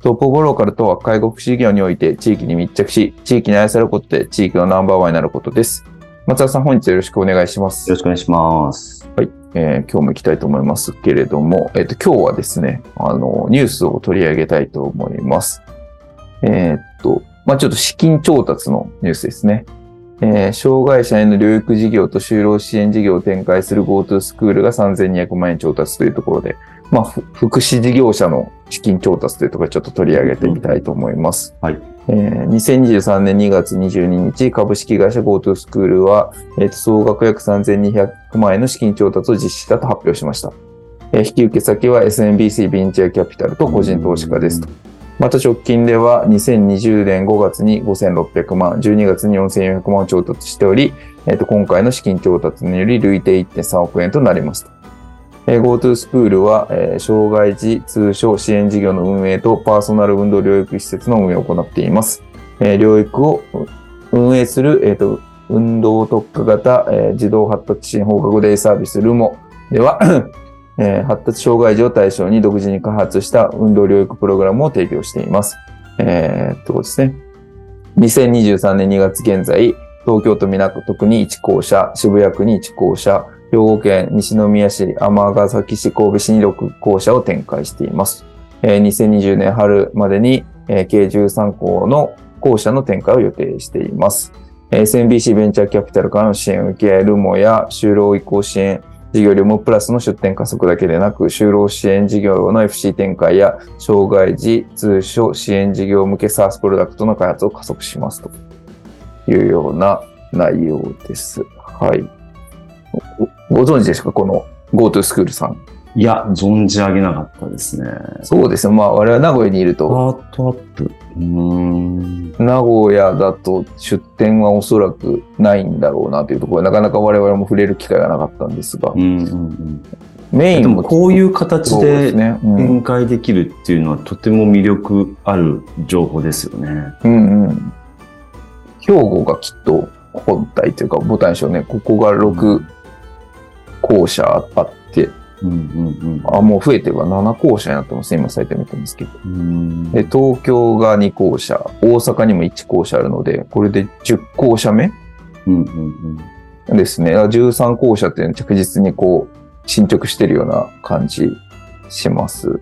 トップオブローカルとは介護福祉業において地域に密着し、地域に愛されることで地域のナンバーワンになることです。松田さん、本日よろしくお願いします。よろしくお願いします。はい。えー、今日も行きたいと思いますけれども、えっ、ー、と、今日はですね、あの、ニュースを取り上げたいと思います。えっ、と、まあ、ちょっと資金調達のニュースですね。えー、障害者への療育事業と就労支援事業を展開する GoTo スクールが3200万円調達というところで、まあ、福祉事業者の資金調達というところちょっと取り上げてみたいと思います。はい。えー、2023年2月22日、株式会社 GoTo スクールは、えー、総額約3200万円の資金調達を実施したと発表しました。えー、引き受け先は SMBC ベンチャーキャピタルと個人投資家ですと。また直近では2020年5月に5600万、12月に4400万を調達しており、えー、と今回の資金調達により累計1.3億円となりますと。え GoTo スクールは、え障害児通所支援事業の運営とパーソナル運動療育施設の運営を行っています。え療育を運営する、えーと、運動特化型、え児童発達支援放課後デイサービスルモではえ発達障害児を対象に独自に開発した運動療育プログラムを提供しています。えー、っとですね。2023年2月現在、東京都港区に1校舎、渋谷区に1校舎、兵庫県西宮市、尼崎市、神戸市に6校舎を展開しています。2020年春までに計13校の校舎の展開を予定しています。SMBC ベンチャーキャピタルからの支援を受け、ルモや就労移行支援事業料もプラスの出店加速だけでなく、就労支援事業の FC 展開や、障害児通所支援事業向け SARS プロダクトの開発を加速しますというような内容です。はい。ご存知ですか？この GoTo スクールさん。いや、存じ上げなかったですね。そうですね。まあ、我々名古屋にいると。スタートアップ。うん名古屋だと出店はおそらくないんだろうなというところなかなか我々も触れる機会がなかったんですが。うんうんうんメインもこういう形で展開できるっていうのはとても魅力ある情報ですよね。うんうん。兵庫がきっと本体というかボタンでしょうね。ここが6校舎あって、うんうんうん、あもう増えてるわ。7校舎になってます今サイト見てますけど。で東京が2校舎大阪にも1校舎あるのでこれで10校舎目、うんうんうん、ですね。13校舎っていうのは着実にこう進捗してるような感じします。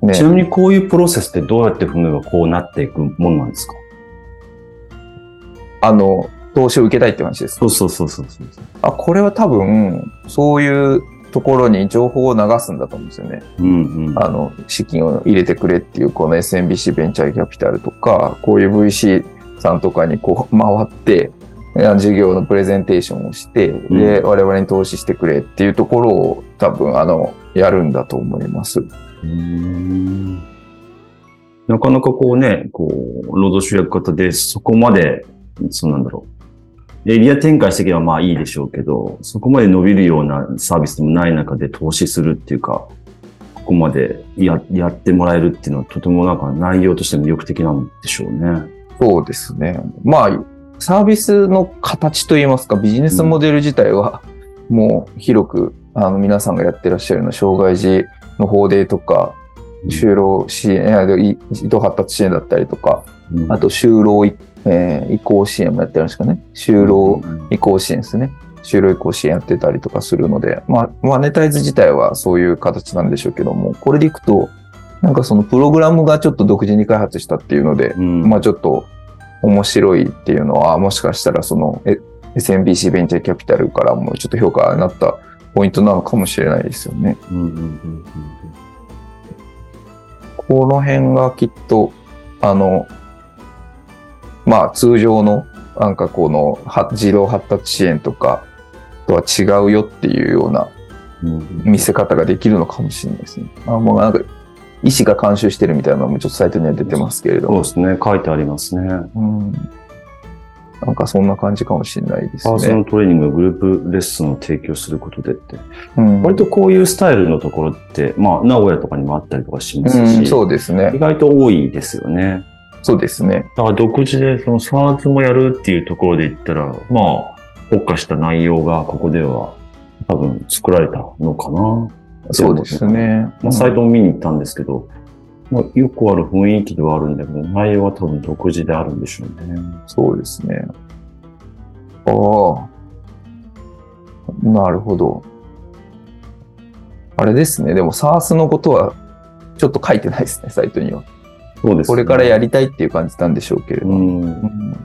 ね、ちなみにこういうプロセスってどうやって踏めばこうなっていくものなんですか？あの投資を受けたいって話ですそうそうそうそう。あ、これは多分、そういうところに情報を流すんだと思うんですよね。うんうん、あの、資金を入れてくれっていう、この SMBC ベンチャーキャピタルとか、こういう VC さんとかにこう回って、事業のプレゼンテーションをして、うん、で、我々に投資してくれっていうところを多分、あの、やるんだと思います。うんなかなかこうね、こう、労働集約型でそこまで、そうなんだろう。エリア展開していけばまあいいでしょうけど、そこまで伸びるようなサービスでもない中で投資するっていうか、ここまでややってもらえるっていうのはとてもなんか内容として魅力的なんでしょうね。そうですね。まあ、サービスの形といいますか、ビジネスモデル自体は、もう広く、あの、皆さんがやってらっしゃるような障害児の法令とか、就労支援、移動発達支援だったりとか、あと就労育えー、移行支援もやってるんですかね。就労移行支援ですね。就労移行支援やってたりとかするので、まあ、マネタイズ自体はそういう形なんでしょうけども、これでいくと、なんかそのプログラムがちょっと独自に開発したっていうので、うん、まあちょっと面白いっていうのは、もしかしたらそのえ SMBC ベンチャーキャピタルからもちょっと評価になったポイントなのかもしれないですよね。うんうんうんこの辺がきっと、あの、まあ通常のなんかこのは自動発達支援とかとは違うよっていうような見せ方ができるのかもしれないですね。あもうなんか医師が監修してるみたいなのもちょっとサイトには出てますけれども。そうですね。書いてありますね。うん。なんかそんな感じかもしれないですパーソナね。ルトレーニング、グループレッスンを提供することでって。うん割とこういうスタイルのところって、まあ、名古屋とかにもあったりとかしますし、うん、そうです意ね。外と多いですよね。そうですね。だから独自でその SARS もやるっていうところで言ったら、まあ、特化した内容がここでは多分作られたのかな。そうですね。まあ、サイトも見に行ったんですけど、まあ、よくある雰囲気ではあるんだけど、内容は多分独自であるんでしょうね。そうですね。ああ。なるほど。あれですね。でも SARS のことはちょっと書いてないですね、サイトには。そうですね。これからやりたいっていう感じなんでしょうけれどう。も。ん。うん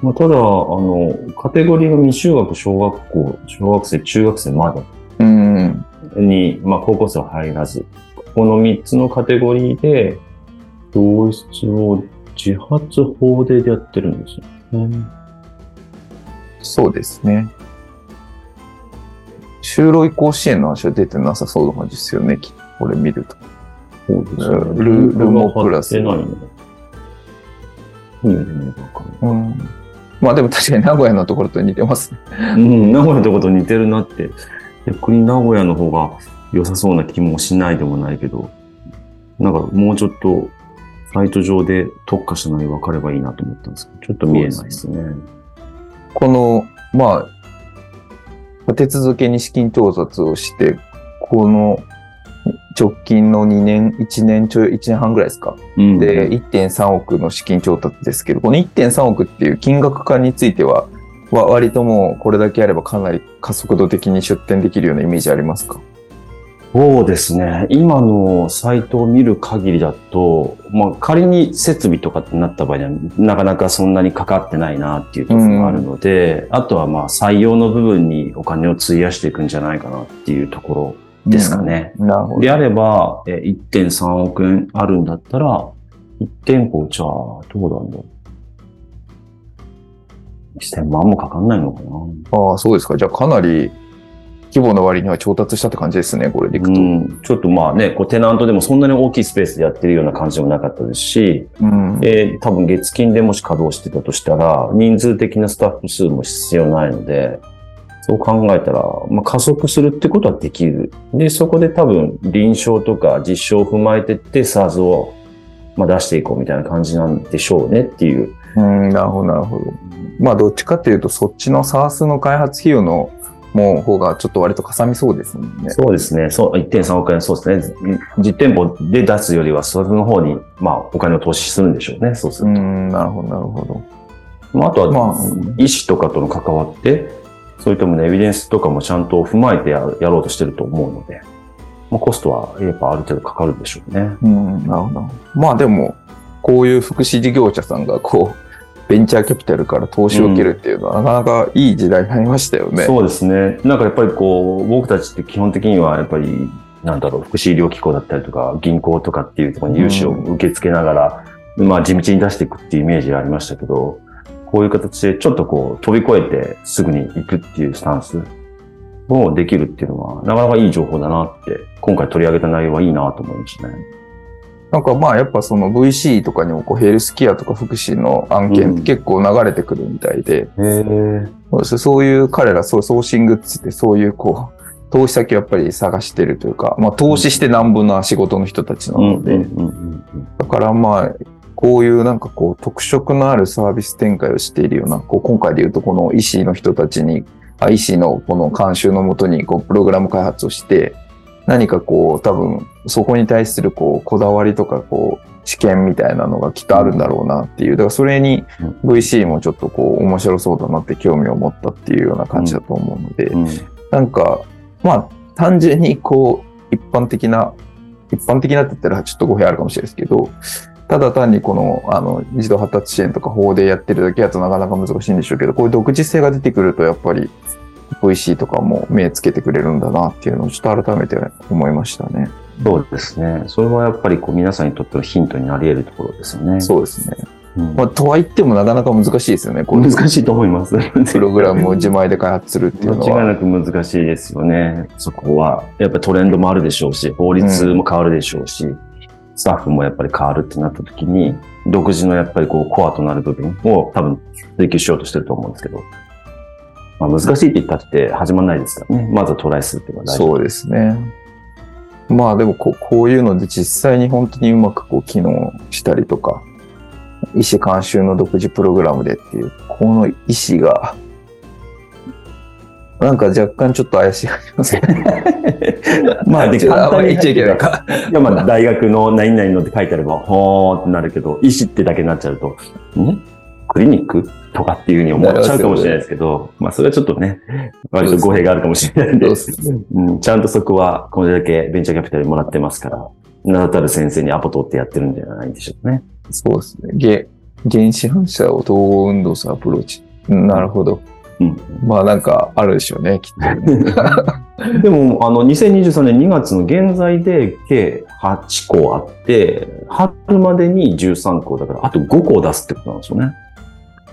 まあ、ただ、あの、カテゴリーの未就学、小学校、小学生、中学生まうん。でに、まあ、高校生は入らず、この3つのカテゴリーで、教室を自発法でやってるんですよね。そうですね。就労移行支援の話は出てなさそうな感じですよね、きこれ見ると。そうですねルルモプラス貼ってないの。何を見ればわかるうん。まあでも確かに名古屋のところと似てますね。うん、名古屋のとこと似てるなって。逆に名古屋の方が良さそうな気もしないでもないけど、なんかもうちょっとサイト上で特化した内容分かればいいなと思ったんですけど、ちょっと見えないですね。この、まあ、手続けに資金調達をして、この直近の2年、1年ちょい、1年半ぐらいですか。うんで、1.3億の資金調達ですけど、この1.3億っていう金額化については、わ割ともうこれだけあればかなり加速度的に出店できるようなイメージありますか？そうですね。今のサイトを見る限りだと、まあ仮に設備とかってなった場合には、なかなかそんなにかかってないなっていうところがあるので、あとはまあ採用の部分にお金を費やしていくんじゃないかなっていうところですかね。うんなるほど。であれば、え1.3億円あるんだったら、1店舗じゃあ、どうなんだろう。1000万もかかんないのかな。ああ、そうですか。じゃあかなり規模の割には調達したって感じですね、これでいくと。うん、ちょっとまあね、こうテナントでもそんなに大きいスペースでやってるような感じでもなかったですし、うん。えー多分月金でもし稼働してたとしたら、人数的なスタッフ数も必要ないので、そう考えたら、まあ、加速するってことはできる。で、そこで多分臨床とか実証を踏まえてって、SARS をまあ出していこうみたいな感じなんでしょうねっていう。うん、なるほど、なるほど。まあ、どっちかっていうと、そっちの SARS の開発費用のもう方がちょっと割とかさみそうですもんね。そうですね。そう、1.3億円、そうですね。実店舗で出すよりは、それの方に、まあ、お金を投資するんでしょうね。そうすると。うん、なるほど、なるほど。まあ、あとは、まあ医師とかとの関わって、そういったものエビデンスとかもちゃんと踏まえてややろうとしてると思うので、まあ、コストはやっぱある程度かかるでしょうね。うん、なるほど。まあでも、こういう福祉事業者さんがこう、ベンチャーキャピタルから投資を受けるっていうのは、なかなかいい時代になりましたよね。そうですね。なんかやっぱりこう、僕たちって基本的にはやっぱり、なんだろう、福祉医療機構だったりとか、銀行とかっていうところに融資を受け付けながら、まあ地道に出していくっていうイメージがありましたけど、こういう形でちょっとこう、飛び越えてすぐに行くっていうスタンスをできるっていうのは、なかなかいい情報だなって、今回取り上げた内容はいいなと思いましたね。なんかまあやっぱその VC とかにもこうヘルスケアとか福祉の案件って結構流れてくるみたいで、へえ。そうそういう彼らそうソーシングって言ってそういうこう、投資先をやっぱり探してるというか、まあ投資してなんぼな仕事の人たちなので、うんうんうん。だからまあ、こういうなんかこう特色のあるサービス展開をしているような、こう今回で言うとこの医師の人たちに、あ医師のこの監修のもとにこうプログラム開発をして、何かこう多分そこに対するこうこだわりとかこう知見みたいなのがきっとあるんだろうなっていう。だからそれに VC もちょっとこう面白そうだなって興味を持ったっていうような感じだと思うので、うん。なんか、まあ、単純にこう、一般的な、一般的なって言ったらちょっと語弊あるかもしれないですけど、ただ単にこの、あの、児童発達支援とか法でやってるだけだとなかなか難しいんでしょうけど、こういう独自性が出てくると、やっぱり、VC とかも目つけてくれるんだなっていうのをちょっと改めて思いましたね。そうですね。それはやっぱりこう皆さんにとってのヒントになり得るところですよね。そうですね。うんまあ、とは言ってもなかなか難しいですよね。こう 難しいと思います。プログラムを自前で開発するっていうのは。間違いなく難しいですよね。そこは。やっぱりトレンドもあるでしょうし、法律も変わるでしょうし、スタッフもやっぱり変わるってなった時に、独自のやっぱりこうコアとなる部分を多分追求しようとしてると思うんですけど、まあ難しいって言ったって始まらないですからね。まずはトライするっていうのが大事。そうですね。まあでもこうこういうので実際に本当にうまくこう機能したりとか、医師監修の独自プログラムでっていう、この医師が、なんか若干ちょっと怪しい感じますね。まあで、ちょっとあんまり言っちゃいけないか。いや、まあ大学の何々のって書いてあれば、ほーってなるけど、医師ってだけになっちゃうと、ん？クリニックとかっていうふうに思っちゃうかもしれないですけど、まあそれはちょっとね、割と語弊があるかもしれないんで、うん、ちゃんとそこはこれだけベンチャーキャピタルもらってますから、名だたる先生にアポ取ってやってるんじゃないでしょうかね。そうですね。げ原子反射を統合運動するアプローチ。うんなるほど。うんまあなんかあるでしょうね、きっと。でも、あの、2023年2月の現在で計8校あって、春までに13校だから、あと5校出すってことなんですよね。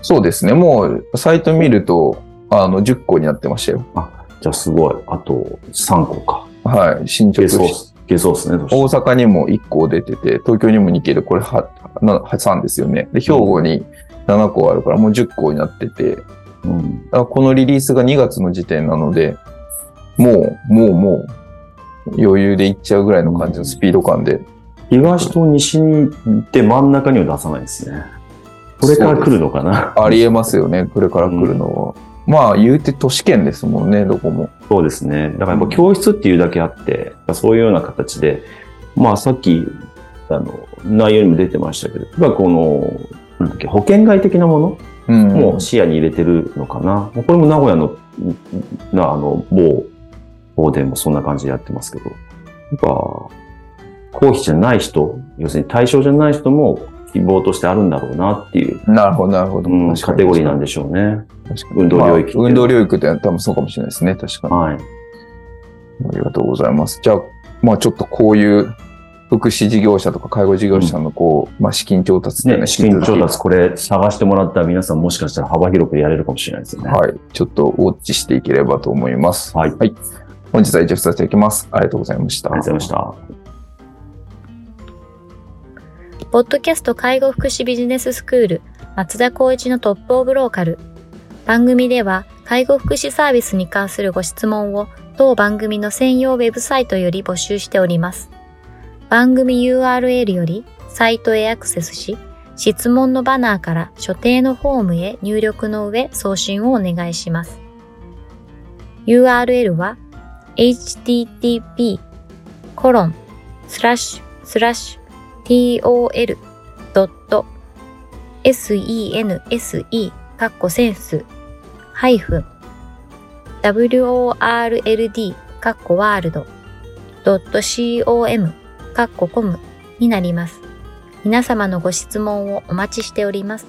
そうですね。もうサイト見ると、あの、10個になってましたよ。じゃあすごい。あと3校か。はい。進捗しゲソース。ゲソースね。そ大阪にも1個出てて、東京にも2件で、これは、な3ですよね。で、兵庫に7個あるから、もう10個になってて、うん。あこのリリースが2月の時点なので、もう、もう、もう、余裕でいっちゃうぐらいの感じのスピード感で。東と西に行って真ん中には出さないですね。これから来るのかな。ありえますよね、これから来るのは。まあ、言うて都市圏ですもんね、どこも。そうですね。だからやっぱ教室っていうだけあって、そういうような形で、まあさっき、あの、内容にも出てましたけど、やっぱこの、なんだっけ、保険外的なもの？うん。も視野に入れてるのかな？これも名古屋の、な、あの、某、某でもそんな感じでやってますけど、やっぱ、公費じゃない人、要するに対象じゃない人も希望としてあるんだろうなっていう、なるほど、なるほど。うん、カテゴリーなんでしょうね。運動領域まあ運動領域って多分そうかもしれないですね、確かに。はい。ありがとうございます。じゃあ、まあちょっとこういう福祉事業者とか介護事業者のこう、まあ資金調達っていうのね、は資金調達これ探してもらったら皆さんもしかしたら幅広くやれるかもしれないですよね。はい。ちょっとウォッチしていければと思います。はい。あり本日は以上させていただきます。ありがとうございました。がとうございました。ポッドキャスト介護福祉ビジネススクール松田光一のトップオブローカル。番組では介護福祉サービスに関するご質問を当番組の専用ウェブサイトより募集しております。番組 URL よりサイトへアクセスし、質問のバナーから所定のフォームへ入力の上送信をお願いします。URL は http コロンスラッシュスラッシュ tol.sense カッコセンスハイフン world カッコワールド .com カッココムになります。皆様のご質問をお待ちしております。